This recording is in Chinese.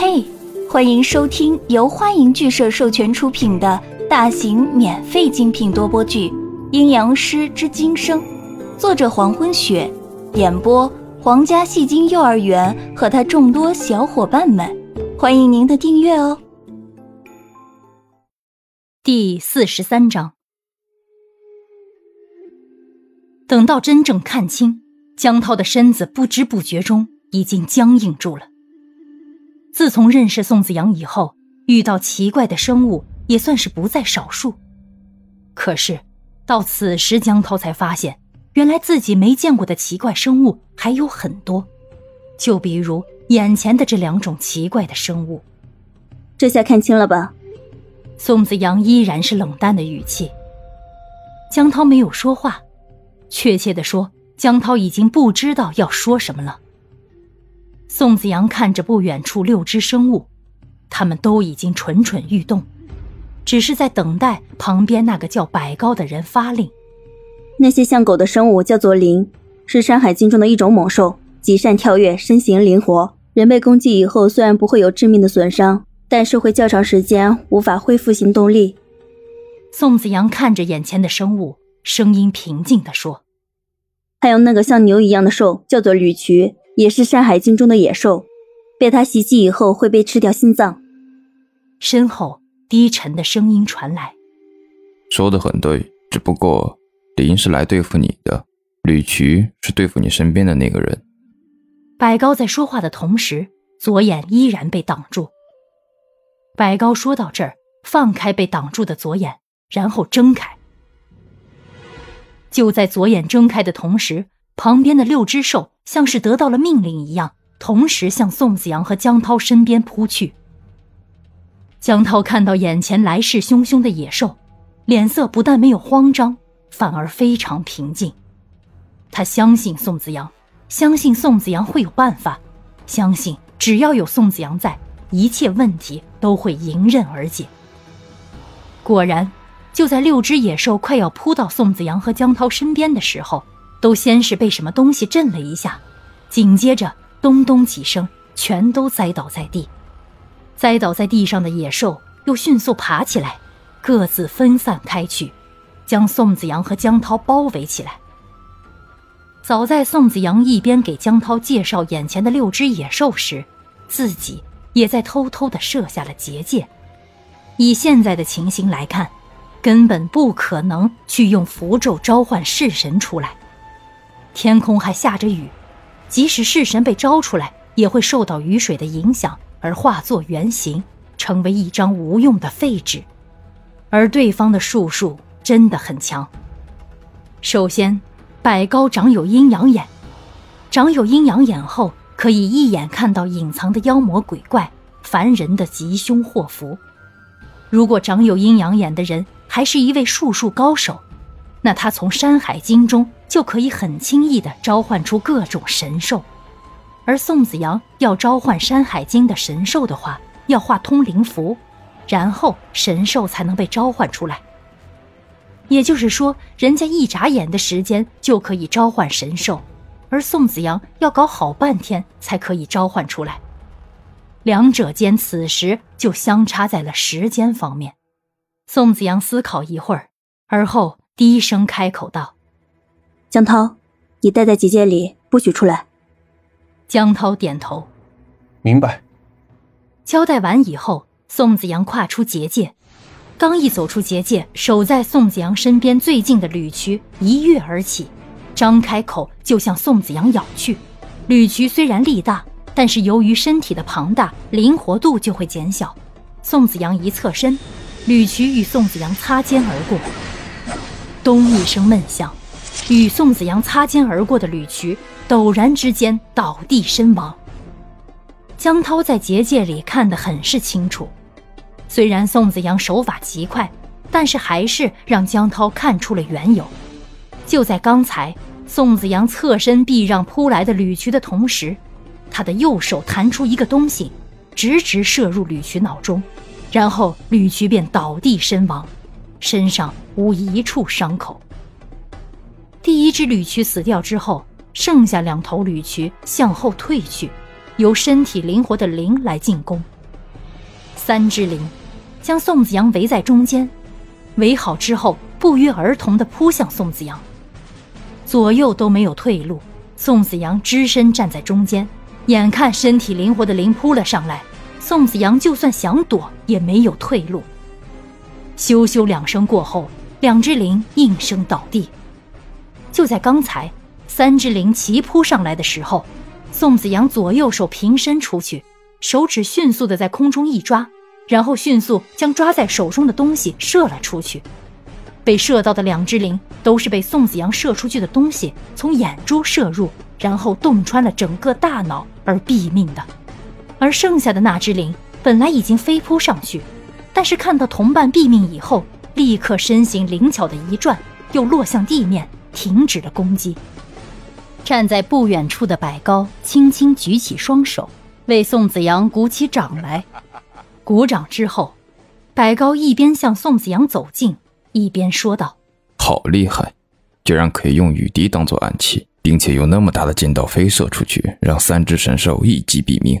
嘿，欢迎收听由欢迎剧社授权出品的大型免费精品多播剧《阴阳师之今生》，作者黄昏雪，演播皇家戏精幼儿园和他众多小伙伴们，欢迎您的订阅哦。第四十三章，等到真正看清，江涛的身子不知不觉中已经僵硬住了。自从认识宋子阳以后，遇到奇怪的生物也算是不在少数。可是，到此时江涛才发现，原来自己没见过的奇怪生物还有很多。就比如眼前的这两种奇怪的生物。这下看清了吧？宋子阳依然是冷淡的语气。江涛没有说话，确切的说，江涛已经不知道要说什么了。宋子阳看着不远处六只生物，他们都已经蠢蠢欲动，只是在等待旁边那个叫百高的人发令。那些像狗的生物叫做灵，是《山海经》中的一种猛兽，极善跳跃，身形灵活。人被攻击以后，虽然不会有致命的损伤，但是会较长时间无法恢复行动力。宋子阳看着眼前的生物，声音平静地说：“还有那个像牛一样的兽，叫做吕渠。”也是《山海经》中的野兽，被它袭击以后会被吃掉心脏。身后低沉的声音传来：“说的很对，只不过林是来对付你的，吕渠是对付你身边的那个人。”白高在说话的同时，左眼依然被挡住。白高说到这儿，放开被挡住的左眼，然后睁开。就在左眼睁开的同时。旁边的六只兽像是得到了命令一样，同时向宋子阳和江涛身边扑去。江涛看到眼前来势汹汹的野兽，脸色不但没有慌张，反而非常平静。他相信宋子阳，相信宋子阳会有办法，相信只要有宋子阳在，一切问题都会迎刃而解。果然，就在六只野兽快要扑到宋子阳和江涛身边的时候。都先是被什么东西震了一下，紧接着咚咚几声，全都栽倒在地。栽倒在地上的野兽又迅速爬起来，各自分散开去，将宋子阳和江涛包围起来。早在宋子阳一边给江涛介绍眼前的六只野兽时，自己也在偷偷的设下了结界。以现在的情形来看，根本不可能去用符咒召唤式神出来。天空还下着雨，即使式神被招出来，也会受到雨水的影响而化作原形，成为一张无用的废纸。而对方的术数真的很强。首先，百高长有阴阳眼，长有阴阳眼后，可以一眼看到隐藏的妖魔鬼怪、凡人的吉凶祸福。如果长有阴阳眼的人还是一位术数高手。那他从《山海经》中就可以很轻易地召唤出各种神兽，而宋子阳要召唤《山海经》的神兽的话，要画通灵符，然后神兽才能被召唤出来。也就是说，人家一眨眼的时间就可以召唤神兽，而宋子阳要搞好半天才可以召唤出来。两者间此时就相差在了时间方面。宋子阳思考一会儿，而后。低声开口道：“江涛，你待在结界里，不许出来。”江涛点头，明白。交代完以后，宋子阳跨出结界，刚一走出结界，守在宋子阳身边最近的吕渠一跃而起，张开口就向宋子阳咬去。吕渠虽然力大，但是由于身体的庞大，灵活度就会减小。宋子阳一侧身，吕渠与宋子阳擦肩而过。咚一声闷响，与宋子阳擦肩而过的吕渠陡然之间倒地身亡。江涛在结界里看得很是清楚，虽然宋子阳手法极快，但是还是让江涛看出了缘由。就在刚才，宋子阳侧身避让扑来的吕渠的同时，他的右手弹出一个东西，直直射入吕渠脑中，然后吕渠便倒地身亡。身上无一处伤口。第一只吕渠死掉之后，剩下两头吕渠向后退去，由身体灵活的灵来进攻。三只灵将宋子阳围在中间，围好之后不约而同地扑向宋子阳，左右都没有退路。宋子阳只身站在中间，眼看身体灵活的灵扑了上来，宋子阳就算想躲也没有退路。咻咻两声过后，两只灵应声倒地。就在刚才，三只灵齐扑上来的时候，宋子阳左右手平伸出去，手指迅速的在空中一抓，然后迅速将抓在手中的东西射了出去。被射到的两只灵都是被宋子阳射出去的东西从眼珠射入，然后洞穿了整个大脑而毙命的。而剩下的那只灵本来已经飞扑上去，但是看到同伴毙命以后，立刻身形灵巧的一转，又落向地面。停止了攻击。站在不远处的百高轻轻举起双手，为宋子阳鼓起掌来。鼓掌之后，百高一边向宋子阳走近，一边说道：“好厉害，居然可以用雨滴当做暗器，并且用那么大的劲道飞射出去，让三只神兽一击毙命。”